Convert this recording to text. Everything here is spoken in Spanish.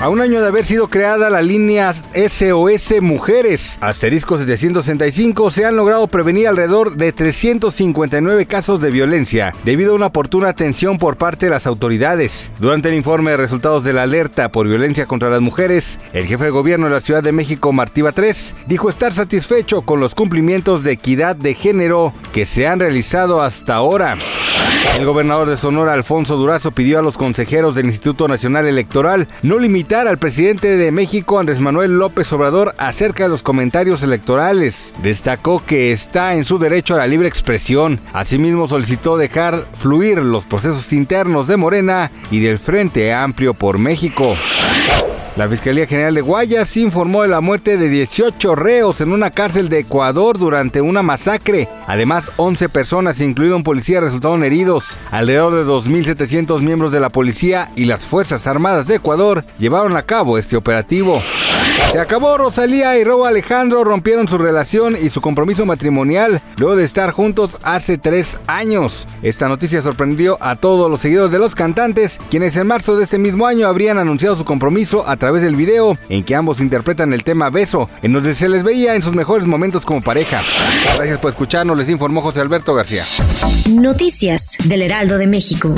A un año de haber sido creada la línea SOS Mujeres, asterisco 765, se han logrado prevenir alrededor de 359 casos de violencia debido a una oportuna atención por parte de las autoridades. Durante el informe de resultados de la alerta por violencia contra las mujeres, el jefe de gobierno de la Ciudad de México, Martí Batres, dijo estar satisfecho con los cumplimientos de equidad de género que se han realizado hasta ahora. El gobernador de Sonora, Alfonso Durazo, pidió a los consejeros del Instituto Nacional Electoral no limitar al presidente de México, Andrés Manuel López Obrador, acerca de los comentarios electorales. Destacó que está en su derecho a la libre expresión. Asimismo, solicitó dejar fluir los procesos internos de Morena y del Frente Amplio por México. La Fiscalía General de Guayas informó de la muerte de 18 reos en una cárcel de Ecuador durante una masacre. Además, 11 personas, incluido un policía, resultaron heridos. Alrededor de 2.700 miembros de la policía y las Fuerzas Armadas de Ecuador llevaron a cabo este operativo. Se acabó Rosalía y Robo Alejandro rompieron su relación y su compromiso matrimonial luego de estar juntos hace tres años. Esta noticia sorprendió a todos los seguidores de los cantantes, quienes en marzo de este mismo año habrían anunciado su compromiso a través del video en que ambos interpretan el tema Beso, en donde se les veía en sus mejores momentos como pareja. Gracias por escucharnos, les informó José Alberto García. Noticias del Heraldo de México.